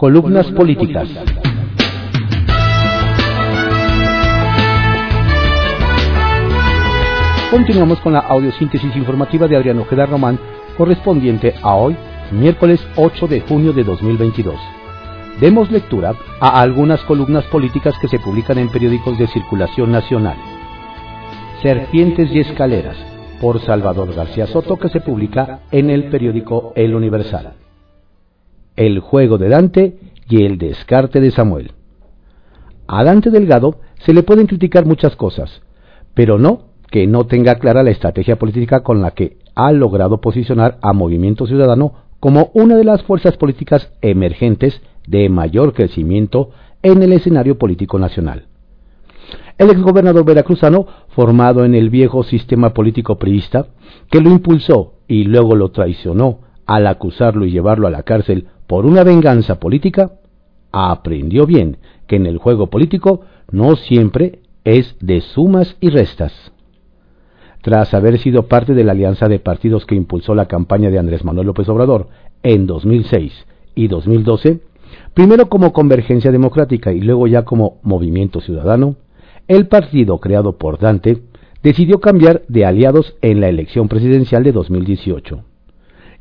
Columnas políticas. Continuamos con la audiosíntesis informativa de Adriano Ojeda Román, correspondiente a hoy, miércoles 8 de junio de 2022. Demos lectura a algunas columnas políticas que se publican en periódicos de circulación nacional. Serpientes y Escaleras, por Salvador García Soto, que se publica en el periódico El Universal. El juego de Dante y el descarte de Samuel. A Dante Delgado se le pueden criticar muchas cosas, pero no que no tenga clara la estrategia política con la que ha logrado posicionar a Movimiento Ciudadano como una de las fuerzas políticas emergentes de mayor crecimiento en el escenario político nacional. El exgobernador veracruzano, formado en el viejo sistema político priista, que lo impulsó y luego lo traicionó al acusarlo y llevarlo a la cárcel por una venganza política, aprendió bien que en el juego político no siempre es de sumas y restas. Tras haber sido parte de la alianza de partidos que impulsó la campaña de Andrés Manuel López Obrador en 2006 y 2012, primero como Convergencia Democrática y luego ya como Movimiento Ciudadano, el partido creado por Dante decidió cambiar de aliados en la elección presidencial de 2018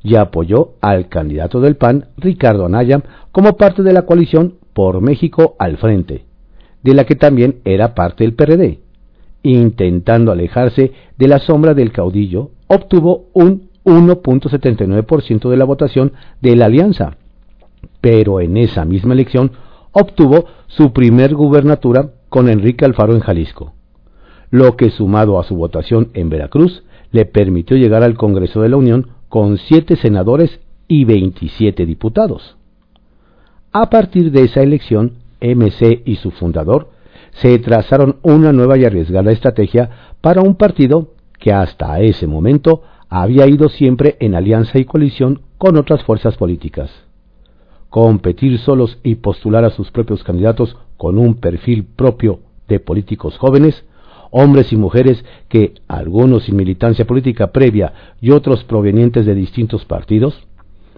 y apoyó al candidato del PAN, Ricardo Anaya, como parte de la coalición Por México al Frente, de la que también era parte el PRD. Intentando alejarse de la sombra del caudillo, obtuvo un 1.79% de la votación de la alianza, pero en esa misma elección obtuvo su primer gubernatura con Enrique Alfaro en Jalisco, lo que sumado a su votación en Veracruz le permitió llegar al Congreso de la Unión con siete senadores y 27 diputados. A partir de esa elección, MC y su fundador se trazaron una nueva y arriesgada estrategia para un partido que hasta ese momento había ido siempre en alianza y coalición con otras fuerzas políticas. Competir solos y postular a sus propios candidatos con un perfil propio de políticos jóvenes hombres y mujeres que, algunos sin militancia política previa y otros provenientes de distintos partidos,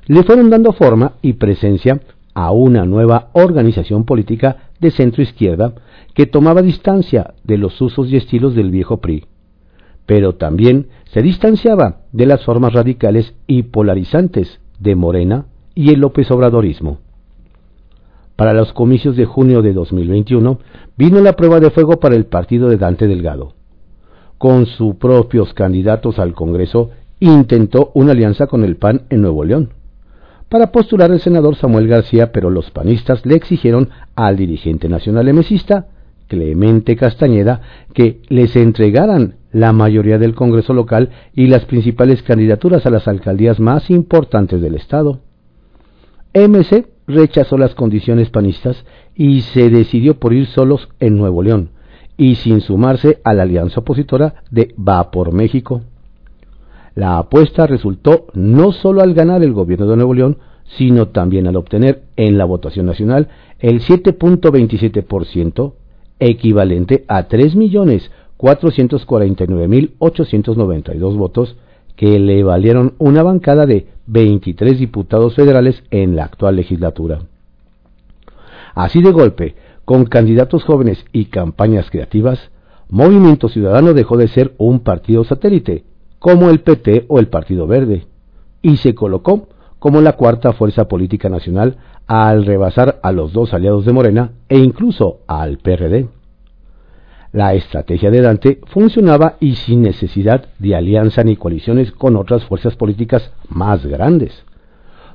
le fueron dando forma y presencia a una nueva organización política de centro izquierda que tomaba distancia de los usos y estilos del viejo PRI, pero también se distanciaba de las formas radicales y polarizantes de Morena y el López Obradorismo. Para los comicios de junio de 2021 vino la prueba de fuego para el partido de Dante Delgado. Con sus propios candidatos al Congreso intentó una alianza con el PAN en Nuevo León para postular al senador Samuel García, pero los panistas le exigieron al dirigente nacional emesista, Clemente Castañeda, que les entregaran la mayoría del Congreso local y las principales candidaturas a las alcaldías más importantes del Estado. MC rechazó las condiciones panistas y se decidió por ir solos en Nuevo León y sin sumarse a la alianza opositora de Va por México. La apuesta resultó no solo al ganar el gobierno de Nuevo León, sino también al obtener en la votación nacional el 7.27%, equivalente a 3.449.892 votos, que le valieron una bancada de 23 diputados federales en la actual legislatura. Así de golpe, con candidatos jóvenes y campañas creativas, Movimiento Ciudadano dejó de ser un partido satélite, como el PT o el Partido Verde, y se colocó como la cuarta fuerza política nacional al rebasar a los dos aliados de Morena e incluso al PRD. La estrategia de Dante funcionaba y sin necesidad de alianza ni coaliciones con otras fuerzas políticas más grandes.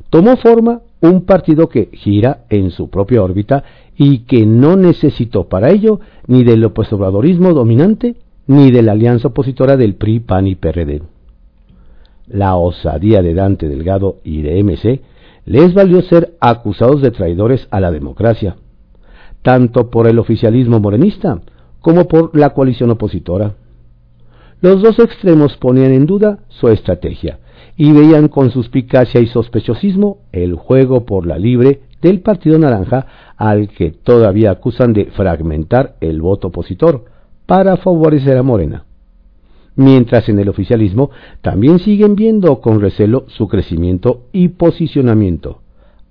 Tomó forma un partido que gira en su propia órbita y que no necesitó para ello ni del oposidorismo dominante ni de la alianza opositora del PRI, PAN y PRD. La osadía de Dante Delgado y de MC les valió ser acusados de traidores a la democracia, tanto por el oficialismo morenista como por la coalición opositora. Los dos extremos ponían en duda su estrategia y veían con suspicacia y sospechosismo el juego por la libre del Partido Naranja al que todavía acusan de fragmentar el voto opositor para favorecer a Morena. Mientras en el oficialismo también siguen viendo con recelo su crecimiento y posicionamiento,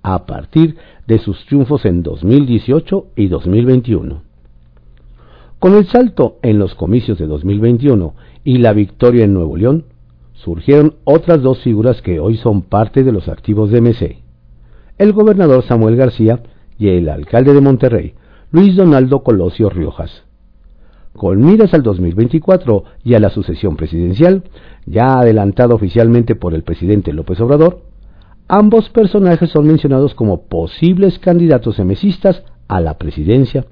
a partir de sus triunfos en 2018 y 2021. Con el salto en los comicios de 2021 y la victoria en Nuevo León, surgieron otras dos figuras que hoy son parte de los activos de MC. El gobernador Samuel García y el alcalde de Monterrey, Luis Donaldo Colosio Riojas. Con miras al 2024 y a la sucesión presidencial, ya adelantado oficialmente por el presidente López Obrador, ambos personajes son mencionados como posibles candidatos emesistas a la presidencia,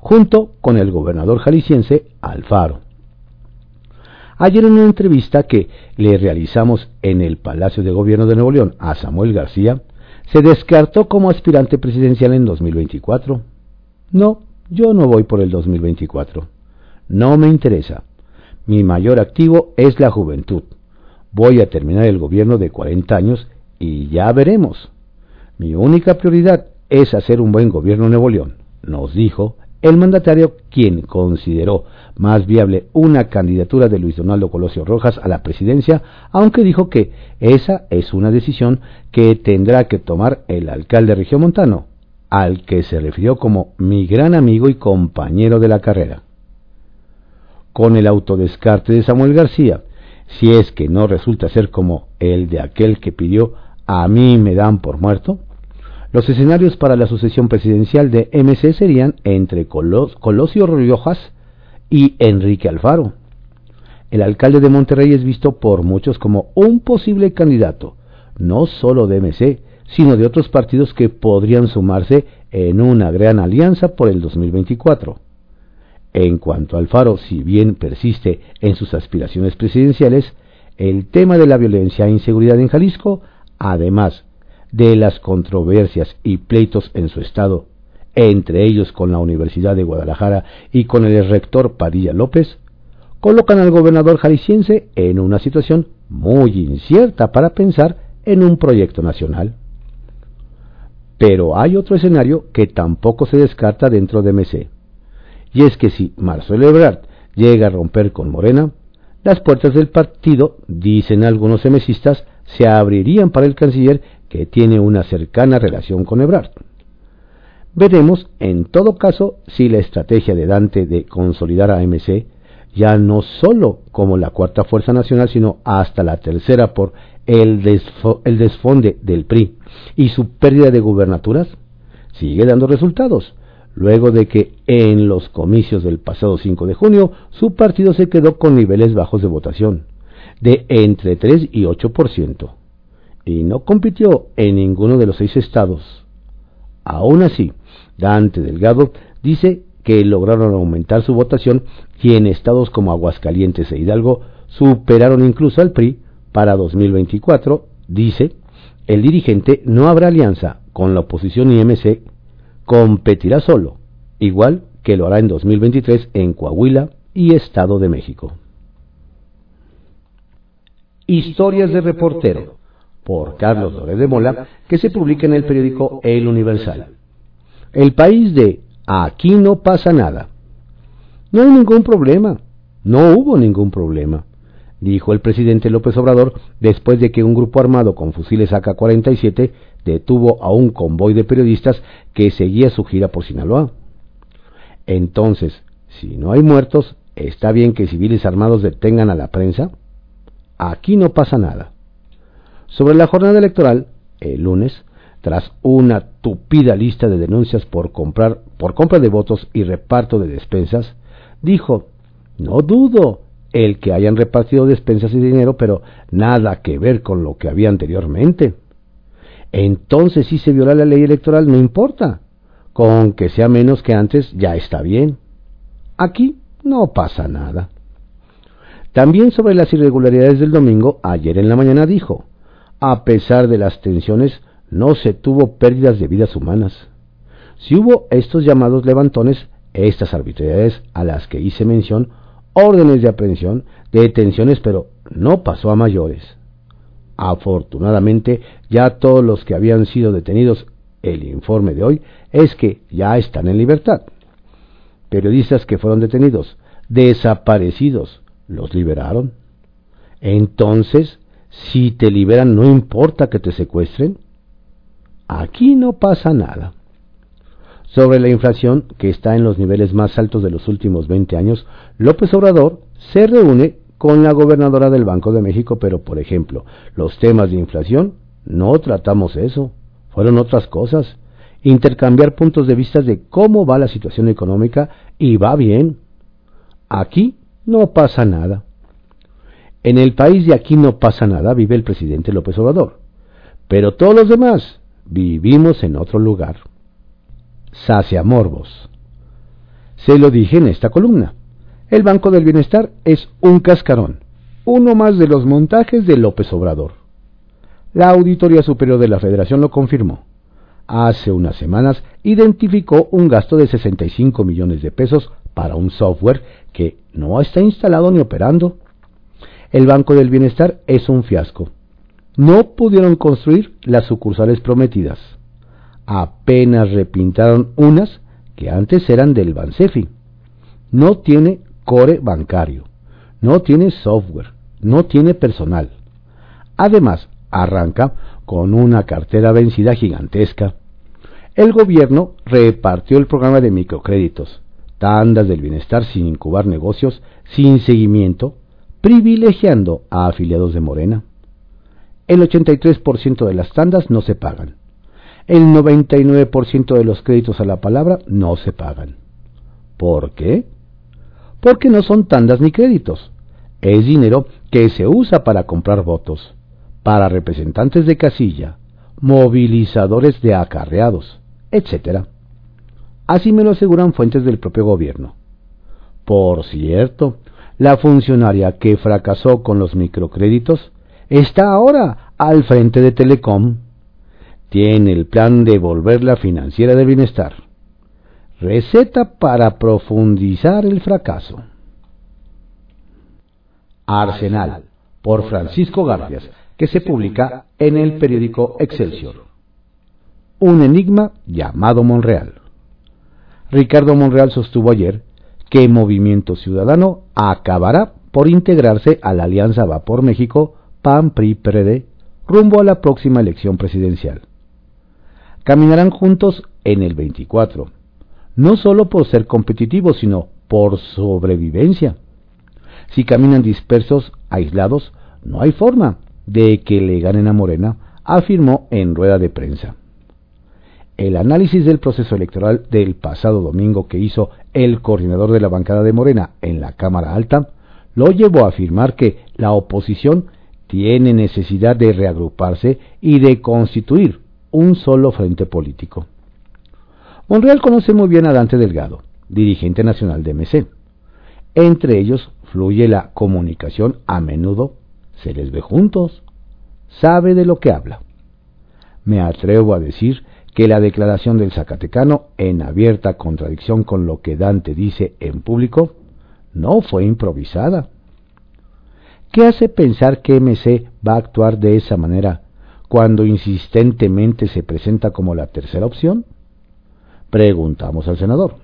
junto con el gobernador jalisciense Alfaro. Ayer en una entrevista que le realizamos en el Palacio de Gobierno de Nuevo León a Samuel García, se descartó como aspirante presidencial en 2024. No, yo no voy por el 2024. No me interesa. Mi mayor activo es la juventud. Voy a terminar el gobierno de 40 años y ya veremos. Mi única prioridad es hacer un buen gobierno en Nuevo León, nos dijo el mandatario, quien consideró más viable una candidatura de Luis Donaldo Colosio Rojas a la presidencia, aunque dijo que esa es una decisión que tendrá que tomar el alcalde regiomontano, al que se refirió como mi gran amigo y compañero de la carrera. Con el autodescarte de Samuel García, si es que no resulta ser como el de aquel que pidió a mí me dan por muerto, los escenarios para la sucesión presidencial de MC serían entre Colosio Riojas y Enrique Alfaro. El alcalde de Monterrey es visto por muchos como un posible candidato, no solo de MC, sino de otros partidos que podrían sumarse en una gran alianza por el 2024. En cuanto a Alfaro, si bien persiste en sus aspiraciones presidenciales, el tema de la violencia e inseguridad en Jalisco, además de las controversias y pleitos en su estado, entre ellos con la Universidad de Guadalajara y con el rector Padilla López, colocan al gobernador jalisciense en una situación muy incierta para pensar en un proyecto nacional. Pero hay otro escenario que tampoco se descarta dentro de MC, y es que si Marcelo Ebrard llega a romper con Morena, las puertas del partido, dicen algunos MCistas, se abrirían para el canciller que tiene una cercana relación con Ebrard. Veremos, en todo caso, si la estrategia de Dante de consolidar a MC, ya no solo como la cuarta fuerza nacional, sino hasta la tercera por el, el desfonde del PRI y su pérdida de gubernaturas, sigue dando resultados, luego de que en los comicios del pasado 5 de junio su partido se quedó con niveles bajos de votación, de entre 3 y 8% y no compitió en ninguno de los seis estados. Aún así, Dante Delgado dice que lograron aumentar su votación y en estados como Aguascalientes e Hidalgo superaron incluso al PRI para 2024, dice, el dirigente no habrá alianza con la oposición y MC, competirá solo, igual que lo hará en 2023 en Coahuila y Estado de México. Historias de reportero por Carlos Doré de Mola, que se publica en el periódico El Universal. El país de Aquí no pasa nada. No hay ningún problema. No hubo ningún problema, dijo el presidente López Obrador después de que un grupo armado con fusiles AK-47 detuvo a un convoy de periodistas que seguía su gira por Sinaloa. Entonces, si no hay muertos, ¿está bien que civiles armados detengan a la prensa? Aquí no pasa nada. Sobre la jornada electoral, el lunes, tras una tupida lista de denuncias por comprar por compra de votos y reparto de despensas, dijo: "No dudo el que hayan repartido despensas y dinero, pero nada que ver con lo que había anteriormente. Entonces, si se viola la ley electoral, no importa. Con que sea menos que antes, ya está bien. Aquí no pasa nada. También sobre las irregularidades del domingo, ayer en la mañana dijo, a pesar de las tensiones, no se tuvo pérdidas de vidas humanas. Si hubo estos llamados levantones, estas arbitrariedades a las que hice mención, órdenes de aprehensión, de detenciones, pero no pasó a mayores. Afortunadamente, ya todos los que habían sido detenidos, el informe de hoy es que ya están en libertad. Periodistas que fueron detenidos, desaparecidos, los liberaron. Entonces, si te liberan, no importa que te secuestren. aquí no pasa nada. Sobre la inflación, que está en los niveles más altos de los últimos 20 años, López Obrador se reúne con la gobernadora del Banco de México, pero por ejemplo, los temas de inflación, no tratamos eso, fueron otras cosas. Intercambiar puntos de vista de cómo va la situación económica y va bien. Aquí no pasa nada. En el país de aquí no pasa nada vive el presidente López Obrador. Pero todos los demás vivimos en otro lugar. Sacia Morbos. Se lo dije en esta columna. El Banco del Bienestar es un cascarón, uno más de los montajes de López Obrador. La Auditoría Superior de la Federación lo confirmó. Hace unas semanas identificó un gasto de 65 millones de pesos para un software que no está instalado ni operando. El Banco del Bienestar es un fiasco. No pudieron construir las sucursales prometidas. Apenas repintaron unas que antes eran del Bansefi. No tiene core bancario, no tiene software, no tiene personal. Además, arranca con una cartera vencida gigantesca. El gobierno repartió el programa de microcréditos, tandas del bienestar sin incubar negocios, sin seguimiento, privilegiando a afiliados de Morena. El 83% de las tandas no se pagan. El 99% de los créditos a la palabra no se pagan. ¿Por qué? porque no son tandas ni créditos. Es dinero que se usa para comprar votos, para representantes de casilla, movilizadores de acarreados, etc. Así me lo aseguran fuentes del propio gobierno. Por cierto, la funcionaria que fracasó con los microcréditos está ahora al frente de Telecom. Tiene el plan de volver la financiera de bienestar. Receta para profundizar el fracaso. Arsenal, por Francisco Garfias, que se publica en el periódico Excelsior. Un enigma llamado Monreal. Ricardo Monreal sostuvo ayer que Movimiento Ciudadano acabará por integrarse a la Alianza Va por México PAN-PRI-PRD rumbo a la próxima elección presidencial. Caminarán juntos en el 24 no solo por ser competitivos, sino por sobrevivencia. Si caminan dispersos, aislados, no hay forma de que le ganen a Morena, afirmó en rueda de prensa. El análisis del proceso electoral del pasado domingo que hizo el coordinador de la bancada de Morena en la Cámara Alta lo llevó a afirmar que la oposición tiene necesidad de reagruparse y de constituir un solo frente político. Monreal conoce muy bien a Dante Delgado, dirigente nacional de MC. Entre ellos fluye la comunicación, a menudo se les ve juntos, sabe de lo que habla. Me atrevo a decir que la declaración del Zacatecano, en abierta contradicción con lo que Dante dice en público, no fue improvisada. ¿Qué hace pensar que MC va a actuar de esa manera cuando insistentemente se presenta como la tercera opción? Preguntamos al senador.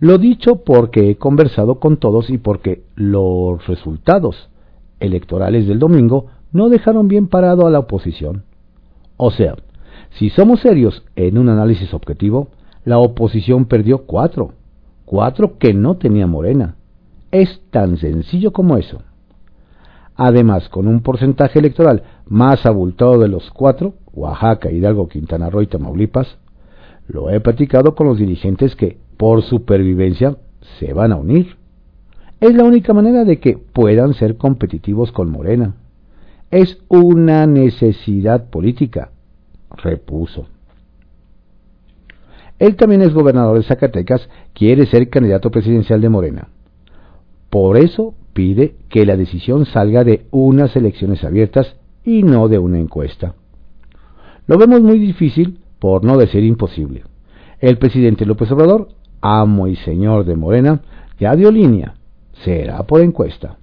Lo dicho porque he conversado con todos y porque los resultados electorales del domingo no dejaron bien parado a la oposición. O sea, si somos serios en un análisis objetivo, la oposición perdió cuatro, cuatro que no tenía Morena. Es tan sencillo como eso. Además, con un porcentaje electoral más abultado de los cuatro, Oaxaca, Hidalgo, Quintana Roo y Tamaulipas, lo he platicado con los dirigentes que, por supervivencia, se van a unir. Es la única manera de que puedan ser competitivos con Morena. Es una necesidad política, repuso. Él también es gobernador de Zacatecas, quiere ser candidato presidencial de Morena. Por eso pide que la decisión salga de unas elecciones abiertas y no de una encuesta. Lo vemos muy difícil por no decir imposible. El presidente López Obrador, amo y señor de Morena, ya dio línea. Será por encuesta.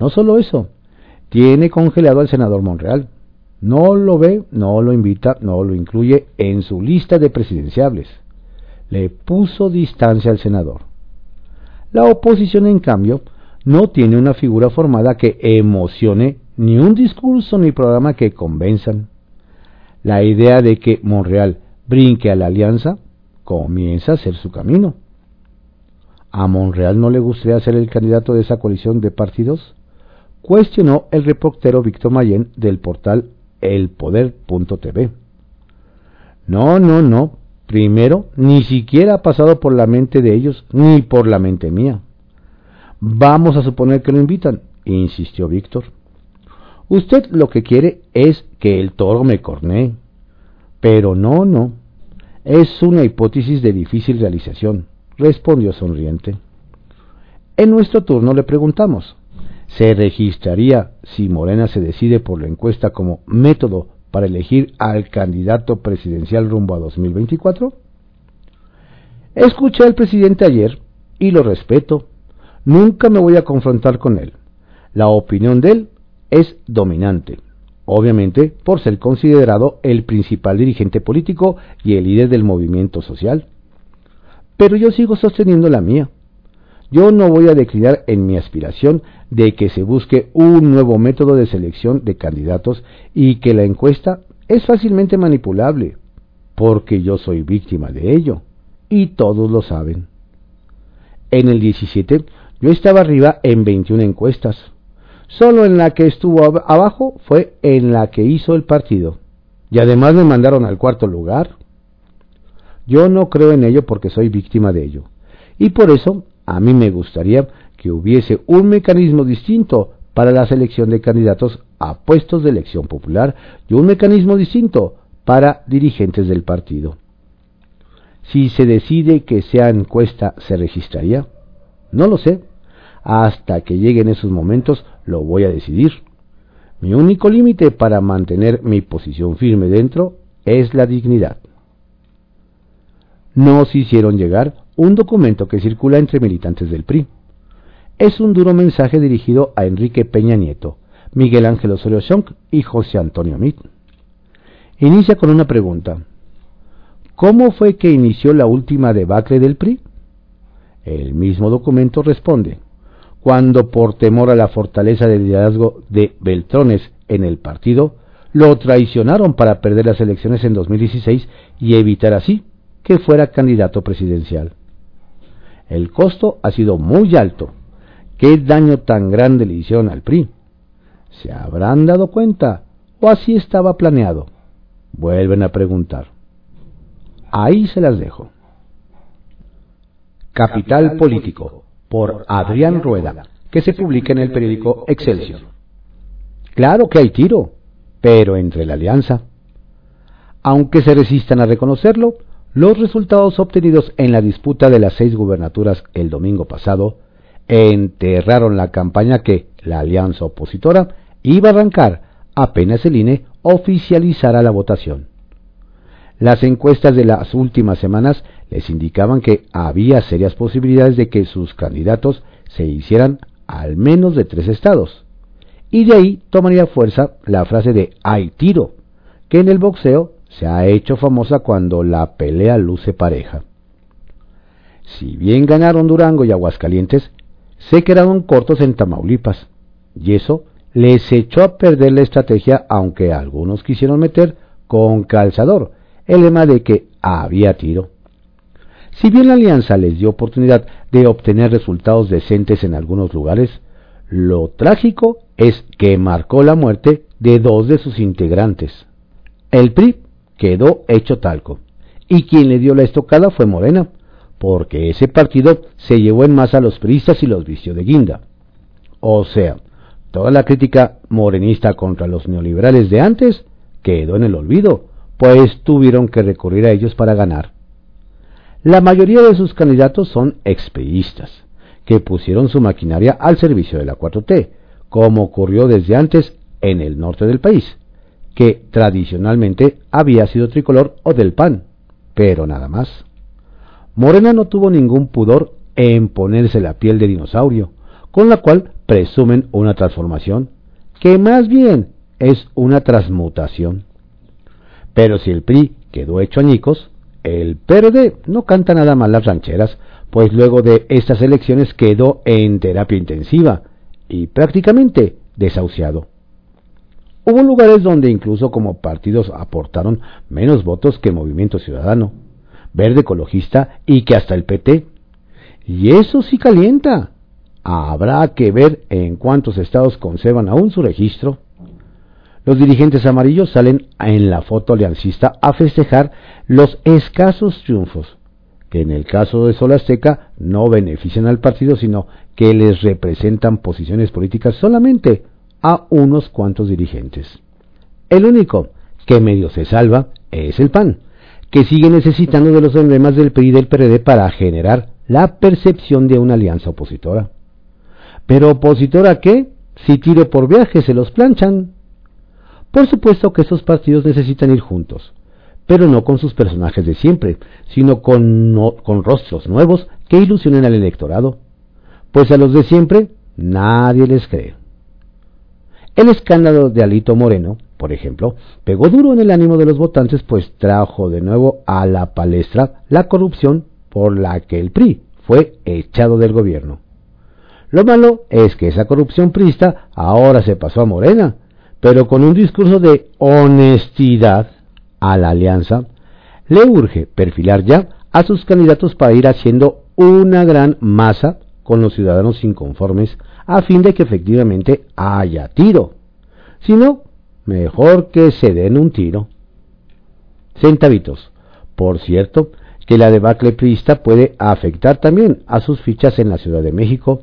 No solo eso, tiene congelado al senador Monreal. No lo ve, no lo invita, no lo incluye en su lista de presidenciables. Le puso distancia al senador. La oposición, en cambio, no tiene una figura formada que emocione ni un discurso ni programa que convenzan. la idea de que Monreal brinque a la alianza comienza a ser su camino. ¿A Monreal no le gustaría ser el candidato de esa coalición de partidos? Cuestionó el reportero Víctor Mayen del portal elpoder.tv. No, no, no. Primero, ni siquiera ha pasado por la mente de ellos, ni por la mente mía. Vamos a suponer que lo invitan, insistió Víctor. Usted lo que quiere es que el toro me cornee. Pero no, no. Es una hipótesis de difícil realización, respondió sonriente. En nuestro turno le preguntamos, ¿se registraría si Morena se decide por la encuesta como método para elegir al candidato presidencial rumbo a 2024? Escuché al presidente ayer y lo respeto. Nunca me voy a confrontar con él. La opinión de él es dominante, obviamente por ser considerado el principal dirigente político y el líder del movimiento social. Pero yo sigo sosteniendo la mía. Yo no voy a declinar en mi aspiración de que se busque un nuevo método de selección de candidatos y que la encuesta es fácilmente manipulable, porque yo soy víctima de ello, y todos lo saben. En el 17 yo estaba arriba en 21 encuestas, Solo en la que estuvo abajo fue en la que hizo el partido. Y además me mandaron al cuarto lugar. Yo no creo en ello porque soy víctima de ello. Y por eso a mí me gustaría que hubiese un mecanismo distinto para la selección de candidatos a puestos de elección popular y un mecanismo distinto para dirigentes del partido. Si se decide que sea encuesta, ¿se registraría? No lo sé. Hasta que lleguen esos momentos lo voy a decidir. Mi único límite para mantener mi posición firme dentro es la dignidad. Nos hicieron llegar un documento que circula entre militantes del PRI. Es un duro mensaje dirigido a Enrique Peña Nieto, Miguel Ángel Osorio Chong y José Antonio Mit. Inicia con una pregunta. ¿Cómo fue que inició la última debacle del PRI? El mismo documento responde cuando por temor a la fortaleza del liderazgo de Beltrones en el partido, lo traicionaron para perder las elecciones en 2016 y evitar así que fuera candidato presidencial. El costo ha sido muy alto. ¿Qué daño tan grande le hicieron al PRI? ¿Se habrán dado cuenta o así estaba planeado? Vuelven a preguntar. Ahí se las dejo. Capital Político por Adrián Rueda, que se publica en el periódico Excelsior. Claro que hay tiro, pero entre la alianza. Aunque se resistan a reconocerlo, los resultados obtenidos en la disputa de las seis gubernaturas el domingo pasado enterraron la campaña que la alianza opositora iba a arrancar apenas el INE oficializara la votación. Las encuestas de las últimas semanas les indicaban que había serias posibilidades de que sus candidatos se hicieran al menos de tres estados. Y de ahí tomaría fuerza la frase de hay tiro, que en el boxeo se ha hecho famosa cuando la pelea luce pareja. Si bien ganaron Durango y Aguascalientes, se quedaron cortos en Tamaulipas, y eso les echó a perder la estrategia aunque algunos quisieron meter con calzador el lema de que había tiro. Si bien la alianza les dio oportunidad de obtener resultados decentes en algunos lugares, lo trágico es que marcó la muerte de dos de sus integrantes. El PRI quedó hecho talco, y quien le dio la estocada fue Morena, porque ese partido se llevó en masa a los priistas y los vistió de guinda. O sea, toda la crítica morenista contra los neoliberales de antes quedó en el olvido, pues tuvieron que recurrir a ellos para ganar. La mayoría de sus candidatos son expeístas, que pusieron su maquinaria al servicio de la 4T, como ocurrió desde antes en el norte del país, que tradicionalmente había sido tricolor o del PAN, pero nada más. Morena no tuvo ningún pudor en ponerse la piel de dinosaurio, con la cual presumen una transformación, que más bien es una transmutación. Pero si el PRI quedó hecho añicos, el PRD no canta nada mal las rancheras, pues luego de estas elecciones quedó en terapia intensiva y prácticamente desahuciado. Hubo lugares donde incluso como partidos aportaron menos votos que Movimiento Ciudadano, Verde Ecologista y que hasta el PT. Y eso sí calienta. Habrá que ver en cuántos estados conservan aún su registro. Los dirigentes amarillos salen en la foto aliancista a festejar los escasos triunfos, que en el caso de Sol Azteca no benefician al partido, sino que les representan posiciones políticas solamente a unos cuantos dirigentes. El único que medio se salva es el PAN, que sigue necesitando de los emblemas del PRI y del PRD para generar la percepción de una alianza opositora. Pero opositora qué? Si tiro por viaje se los planchan. Por supuesto que esos partidos necesitan ir juntos, pero no con sus personajes de siempre, sino con, con rostros nuevos que ilusionen al electorado. Pues a los de siempre nadie les cree. El escándalo de Alito Moreno, por ejemplo, pegó duro en el ánimo de los votantes, pues trajo de nuevo a la palestra la corrupción por la que el PRI fue echado del gobierno. Lo malo es que esa corrupción prista ahora se pasó a Morena, pero con un discurso de honestidad a la alianza, le urge perfilar ya a sus candidatos para ir haciendo una gran masa con los ciudadanos inconformes a fin de que efectivamente haya tiro. Si no, mejor que se den un tiro. Centavitos. Por cierto, que la debacle priista puede afectar también a sus fichas en la Ciudad de México,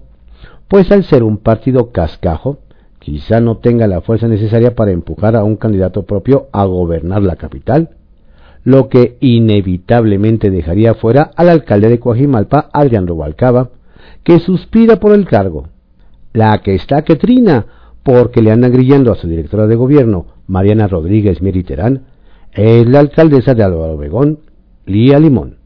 pues al ser un partido cascajo, quizá no tenga la fuerza necesaria para empujar a un candidato propio a gobernar la capital, lo que inevitablemente dejaría fuera al alcalde de Coajimalpa, Adrián Rubalcaba, que suspira por el cargo, la que está que trina porque le andan grillando a su directora de gobierno, Mariana Rodríguez Miriterán, es la alcaldesa de Álvaro Obregón, Lía Limón,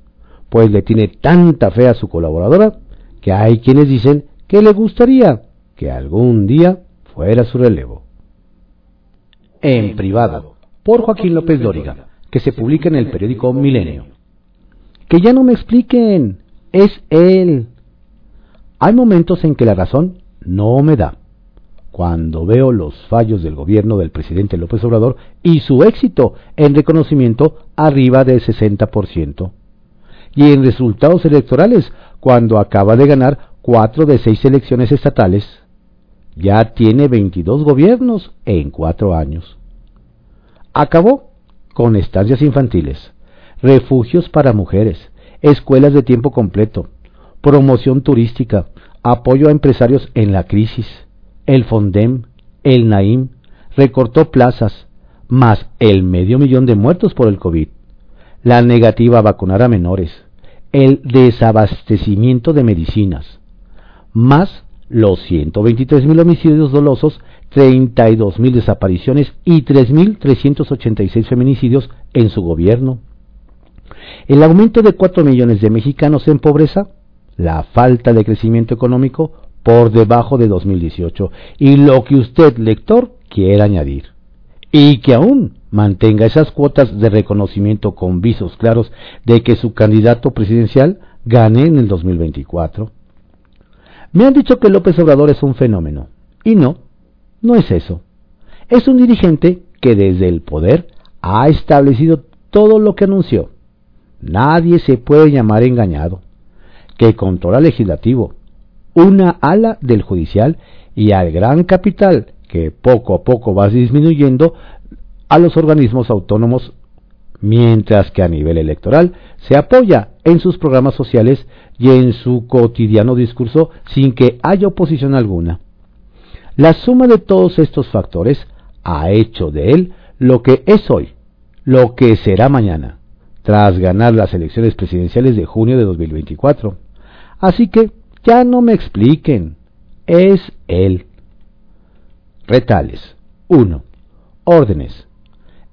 pues le tiene tanta fe a su colaboradora que hay quienes dicen que le gustaría que algún día fuera su relevo. En privado, por Joaquín López Dóriga, que se publica en el periódico Milenio. Que ya no me expliquen, es él. Hay momentos en que la razón no me da. Cuando veo los fallos del gobierno del presidente López Obrador y su éxito en reconocimiento arriba del 60%. Y en resultados electorales, cuando acaba de ganar cuatro de seis elecciones estatales, ya tiene 22 gobiernos en cuatro años. Acabó con estancias infantiles, refugios para mujeres, escuelas de tiempo completo, promoción turística, apoyo a empresarios en la crisis, el Fondem, el Naim, recortó plazas, más el medio millón de muertos por el COVID, la negativa a vacunar a menores, el desabastecimiento de medicinas, más los 123.000 homicidios dolosos, 32.000 desapariciones y 3.386 feminicidios en su gobierno. El aumento de 4 millones de mexicanos en pobreza la falta de crecimiento económico por debajo de 2018 y lo que usted, lector, quiera añadir. Y que aún mantenga esas cuotas de reconocimiento con visos claros de que su candidato presidencial gane en el 2024. Me han dicho que López Obrador es un fenómeno. Y no, no es eso. Es un dirigente que desde el poder ha establecido todo lo que anunció. Nadie se puede llamar engañado que controla legislativo, una ala del judicial y al gran capital que poco a poco va disminuyendo a los organismos autónomos, mientras que a nivel electoral se apoya en sus programas sociales y en su cotidiano discurso sin que haya oposición alguna. La suma de todos estos factores ha hecho de él lo que es hoy, lo que será mañana, tras ganar las elecciones presidenciales de junio de 2024. Así que ya no me expliquen, es él. Retales. 1. Órdenes.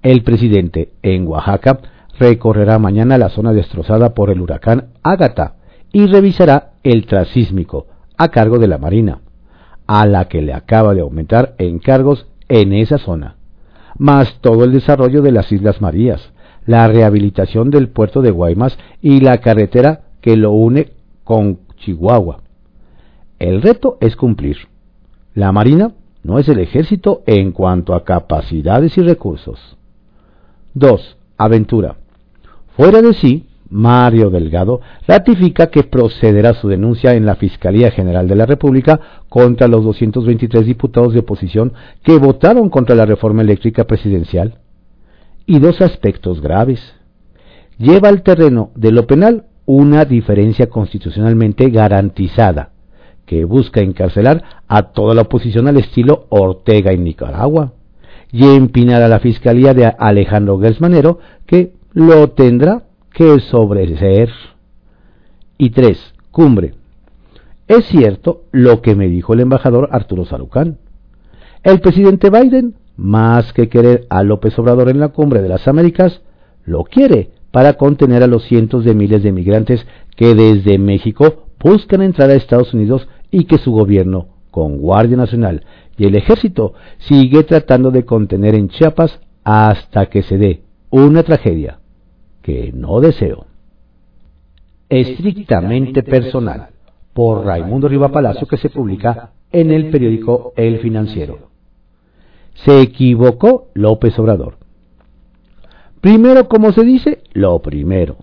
El presidente en Oaxaca recorrerá mañana la zona destrozada por el huracán Ágata y revisará el trasísmico a cargo de la Marina, a la que le acaba de aumentar encargos en esa zona, más todo el desarrollo de las Islas Marías, la rehabilitación del puerto de Guaymas y la carretera que lo une con Chihuahua. El reto es cumplir. La Marina no es el ejército en cuanto a capacidades y recursos. 2. Aventura. Fuera de sí, Mario Delgado ratifica que procederá su denuncia en la Fiscalía General de la República contra los 223 diputados de oposición que votaron contra la reforma eléctrica presidencial. Y dos aspectos graves. Lleva al terreno de lo penal una diferencia constitucionalmente garantizada, que busca encarcelar a toda la oposición al estilo Ortega en Nicaragua, y empinar a la Fiscalía de Alejandro Gersmanero, que lo tendrá que sobreser. Y tres, cumbre. Es cierto lo que me dijo el embajador Arturo Sarucán. El presidente Biden, más que querer a López Obrador en la cumbre de las Américas, lo quiere para contener a los cientos de miles de migrantes que desde México buscan entrar a Estados Unidos y que su gobierno, con Guardia Nacional y el Ejército, sigue tratando de contener en Chiapas hasta que se dé una tragedia que no deseo. Estrictamente personal, por Raimundo Riva Palacio, que se publica en el periódico El Financiero. Se equivocó López Obrador. Primero, como se dice, lo primero,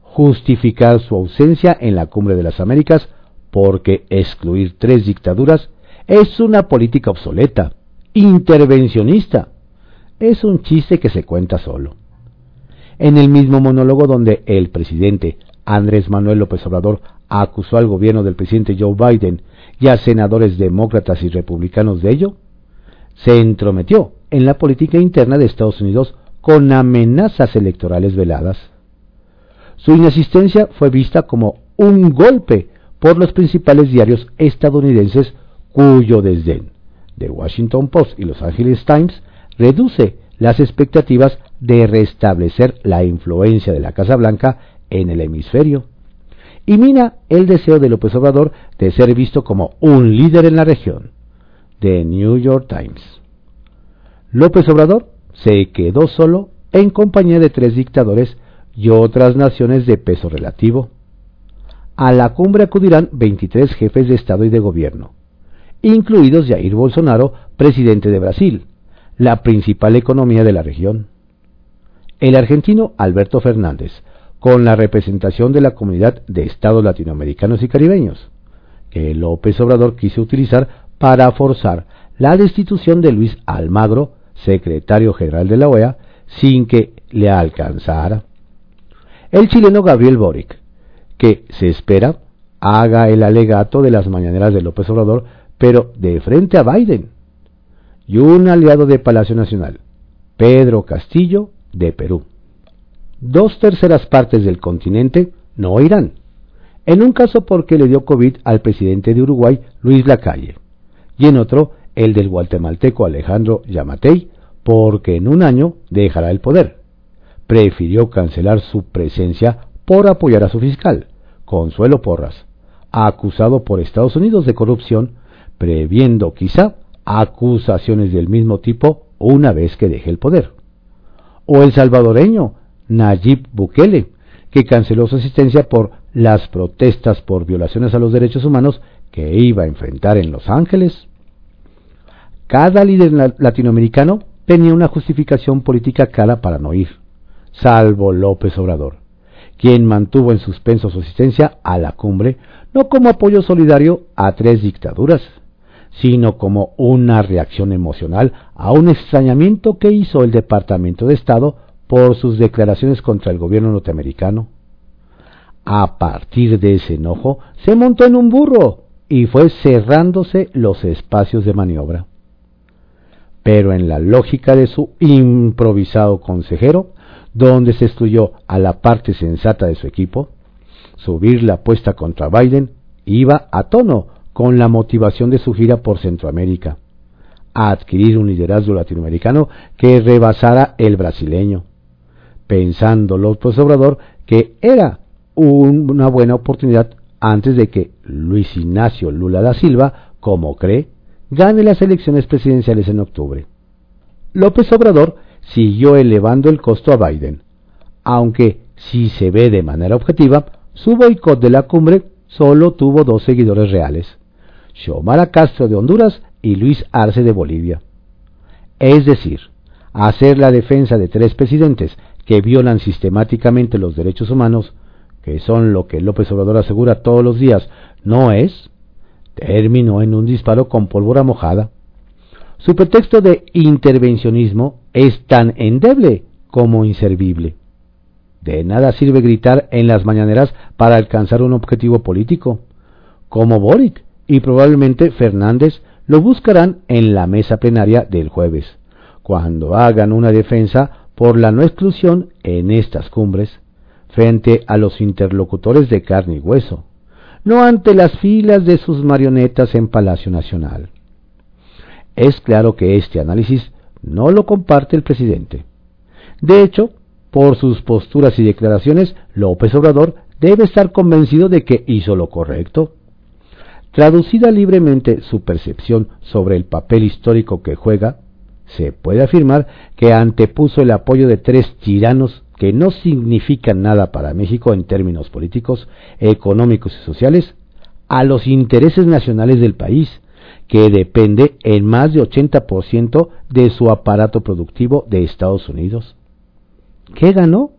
justificar su ausencia en la Cumbre de las Américas porque excluir tres dictaduras es una política obsoleta, intervencionista. Es un chiste que se cuenta solo en el mismo monólogo donde el presidente Andrés Manuel López Obrador acusó al gobierno del presidente Joe Biden y a senadores demócratas y republicanos de ello, se entrometió en la política interna de Estados Unidos con amenazas electorales veladas. Su inasistencia fue vista como un golpe por los principales diarios estadounidenses cuyo desdén, The Washington Post y Los Angeles Times, reduce las expectativas de restablecer la influencia de la Casa Blanca en el hemisferio y mina el deseo de López Obrador de ser visto como un líder en la región. The New York Times. López Obrador se quedó solo en compañía de tres dictadores y otras naciones de peso relativo. A la cumbre acudirán 23 jefes de Estado y de Gobierno, incluidos Jair Bolsonaro, presidente de Brasil, la principal economía de la región. El argentino Alberto Fernández, con la representación de la comunidad de estados latinoamericanos y caribeños, que López Obrador quiso utilizar para forzar la destitución de Luis Almagro, secretario general de la OEA, sin que le alcanzara. El chileno Gabriel Boric, que se espera haga el alegato de las mañaneras de López Obrador, pero de frente a Biden, y un aliado de Palacio Nacional, Pedro Castillo, de Perú. Dos terceras partes del continente no irán. En un caso porque le dio COVID al presidente de Uruguay, Luis Lacalle, y en otro el del guatemalteco Alejandro Yamatei, porque en un año dejará el poder. Prefirió cancelar su presencia por apoyar a su fiscal, Consuelo Porras, acusado por Estados Unidos de corrupción, previendo quizá acusaciones del mismo tipo una vez que deje el poder. O el salvadoreño Nayib Bukele, que canceló su asistencia por las protestas por violaciones a los derechos humanos que iba a enfrentar en Los Ángeles. Cada líder latinoamericano tenía una justificación política cara para no ir, salvo López Obrador, quien mantuvo en suspenso su asistencia a la cumbre no como apoyo solidario a tres dictaduras, sino como una reacción emocional a un extrañamiento que hizo el Departamento de Estado por sus declaraciones contra el gobierno norteamericano. A partir de ese enojo, se montó en un burro y fue cerrándose los espacios de maniobra. Pero en la lógica de su improvisado consejero, donde se excluyó a la parte sensata de su equipo, subir la apuesta contra Biden iba a tono con la motivación de su gira por Centroamérica, a adquirir un liderazgo latinoamericano que rebasara el brasileño, pensando López Obrador que era una buena oportunidad antes de que Luis Ignacio Lula da Silva, como cree, gane las elecciones presidenciales en octubre. López Obrador siguió elevando el costo a Biden, aunque si se ve de manera objetiva, su boicot de la cumbre solo tuvo dos seguidores reales, Xiomara Castro de Honduras y Luis Arce de Bolivia. Es decir, hacer la defensa de tres presidentes que violan sistemáticamente los derechos humanos, que son lo que López Obrador asegura todos los días, no es, terminó en un disparo con pólvora mojada. Su pretexto de intervencionismo es tan endeble como inservible. De nada sirve gritar en las mañaneras para alcanzar un objetivo político. Como Boric y probablemente Fernández lo buscarán en la mesa plenaria del jueves, cuando hagan una defensa por la no exclusión en estas cumbres, frente a los interlocutores de carne y hueso, no ante las filas de sus marionetas en Palacio Nacional. Es claro que este análisis no lo comparte el presidente. De hecho, por sus posturas y declaraciones, López Obrador debe estar convencido de que hizo lo correcto. Traducida libremente su percepción sobre el papel histórico que juega, se puede afirmar que antepuso el apoyo de tres tiranos que no significan nada para México en términos políticos, económicos y sociales, a los intereses nacionales del país, que depende en más de 80% de su aparato productivo de Estados Unidos. ¿Qué ganó?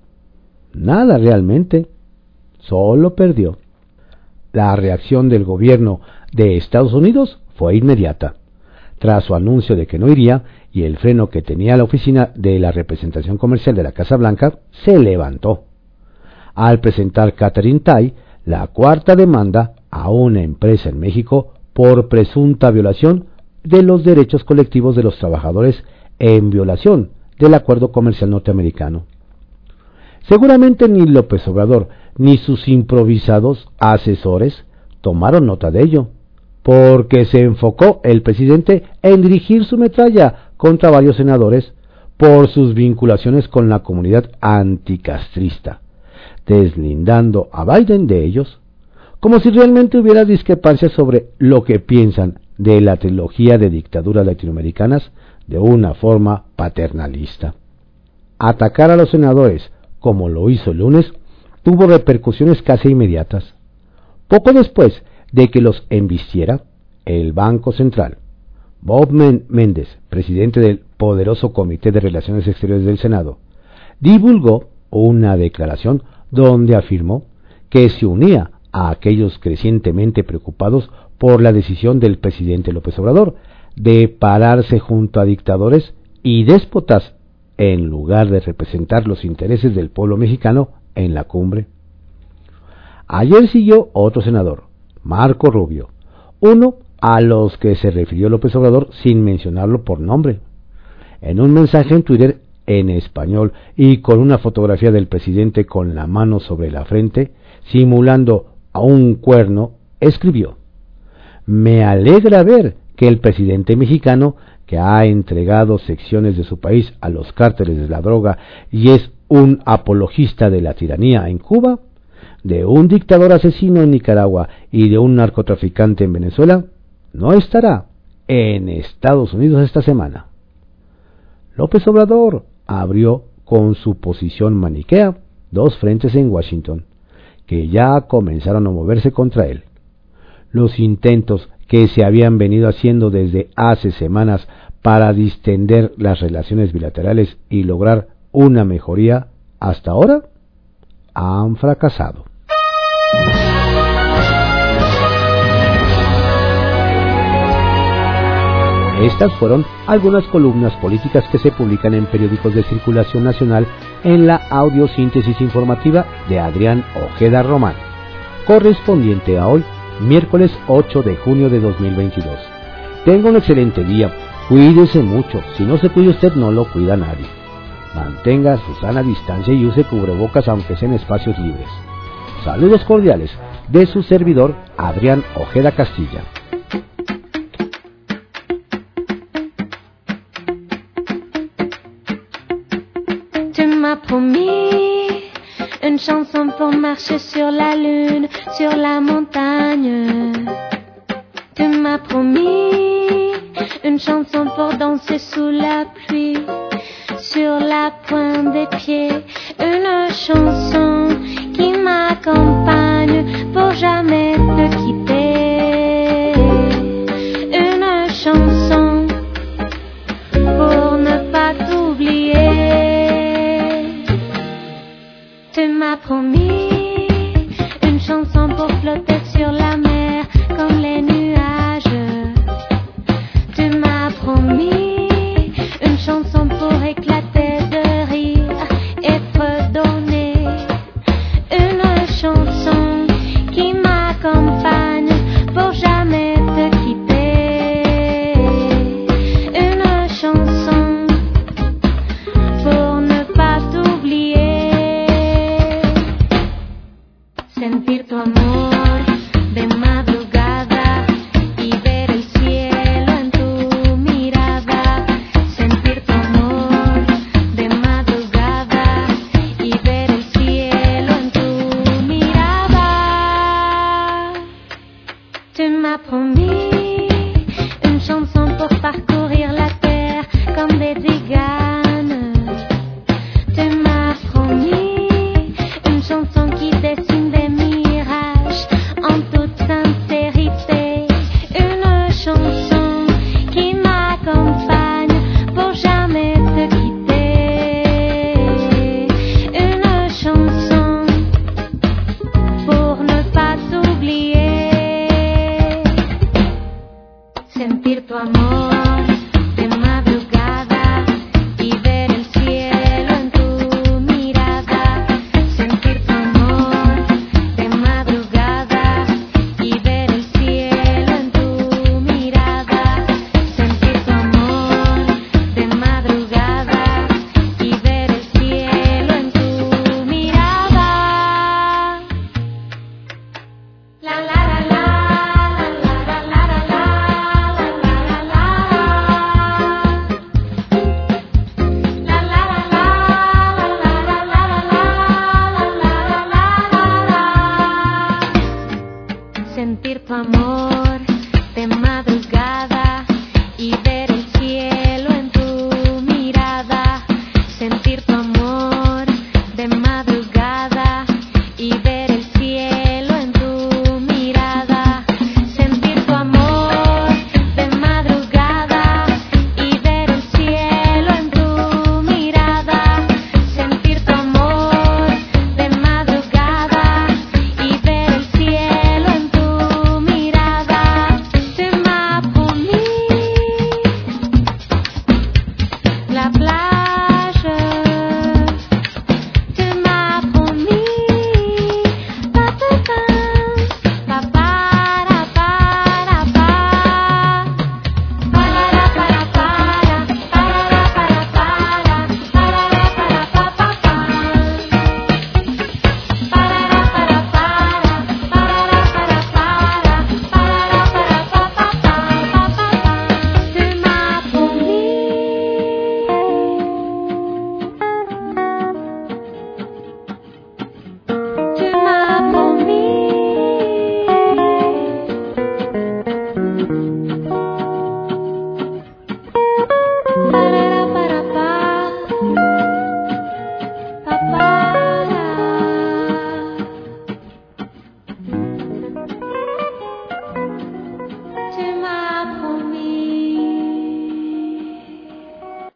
Nada realmente. Solo perdió. La reacción del gobierno de Estados Unidos fue inmediata. Tras su anuncio de que no iría y el freno que tenía la oficina de la representación comercial de la Casa Blanca se levantó. Al presentar Catherine Tai la cuarta demanda a una empresa en México por presunta violación de los derechos colectivos de los trabajadores en violación del acuerdo comercial norteamericano. Seguramente ni López Obrador ni sus improvisados asesores tomaron nota de ello, porque se enfocó el presidente en dirigir su metralla contra varios senadores por sus vinculaciones con la comunidad anticastrista, deslindando a Biden de ellos, como si realmente hubiera discrepancias sobre lo que piensan de la trilogía de dictaduras latinoamericanas de una forma paternalista. Atacar a los senadores como lo hizo el lunes, tuvo repercusiones casi inmediatas. Poco después de que los embistiera, el Banco Central, Bob Méndez, presidente del poderoso Comité de Relaciones Exteriores del Senado, divulgó una declaración donde afirmó que se unía a aquellos crecientemente preocupados por la decisión del presidente López Obrador de pararse junto a dictadores y déspotas en lugar de representar los intereses del pueblo mexicano en la cumbre. Ayer siguió otro senador, Marco Rubio, uno a los que se refirió López Obrador sin mencionarlo por nombre. En un mensaje en Twitter en español y con una fotografía del presidente con la mano sobre la frente, simulando a un cuerno, escribió, Me alegra ver que el presidente mexicano que ha entregado secciones de su país a los cárteles de la droga y es un apologista de la tiranía en Cuba, de un dictador asesino en Nicaragua y de un narcotraficante en Venezuela, no estará en Estados Unidos esta semana. López Obrador abrió con su posición maniquea dos frentes en Washington, que ya comenzaron a moverse contra él. Los intentos que se habían venido haciendo desde hace semanas para distender las relaciones bilaterales y lograr una mejoría hasta ahora han fracasado. Estas fueron algunas columnas políticas que se publican en periódicos de circulación nacional en la audiosíntesis informativa de Adrián Ojeda Román, correspondiente a hoy miércoles 8 de junio de 2022. Tenga un excelente día, cuídese mucho, si no se cuida usted no lo cuida nadie. Mantenga su sana distancia y use cubrebocas aunque sea en espacios libres. Saludos cordiales de su servidor Adrián Ojeda Castilla. pour me. Une chanson pour marcher sur la lune, sur la montagne. Tu m'as promis une chanson pour danser sous la pluie, sur la pointe des pieds. Une chanson qui m'accompagne pour jamais te quitter. Une chanson pour ne pas t'oublier. m'a promis.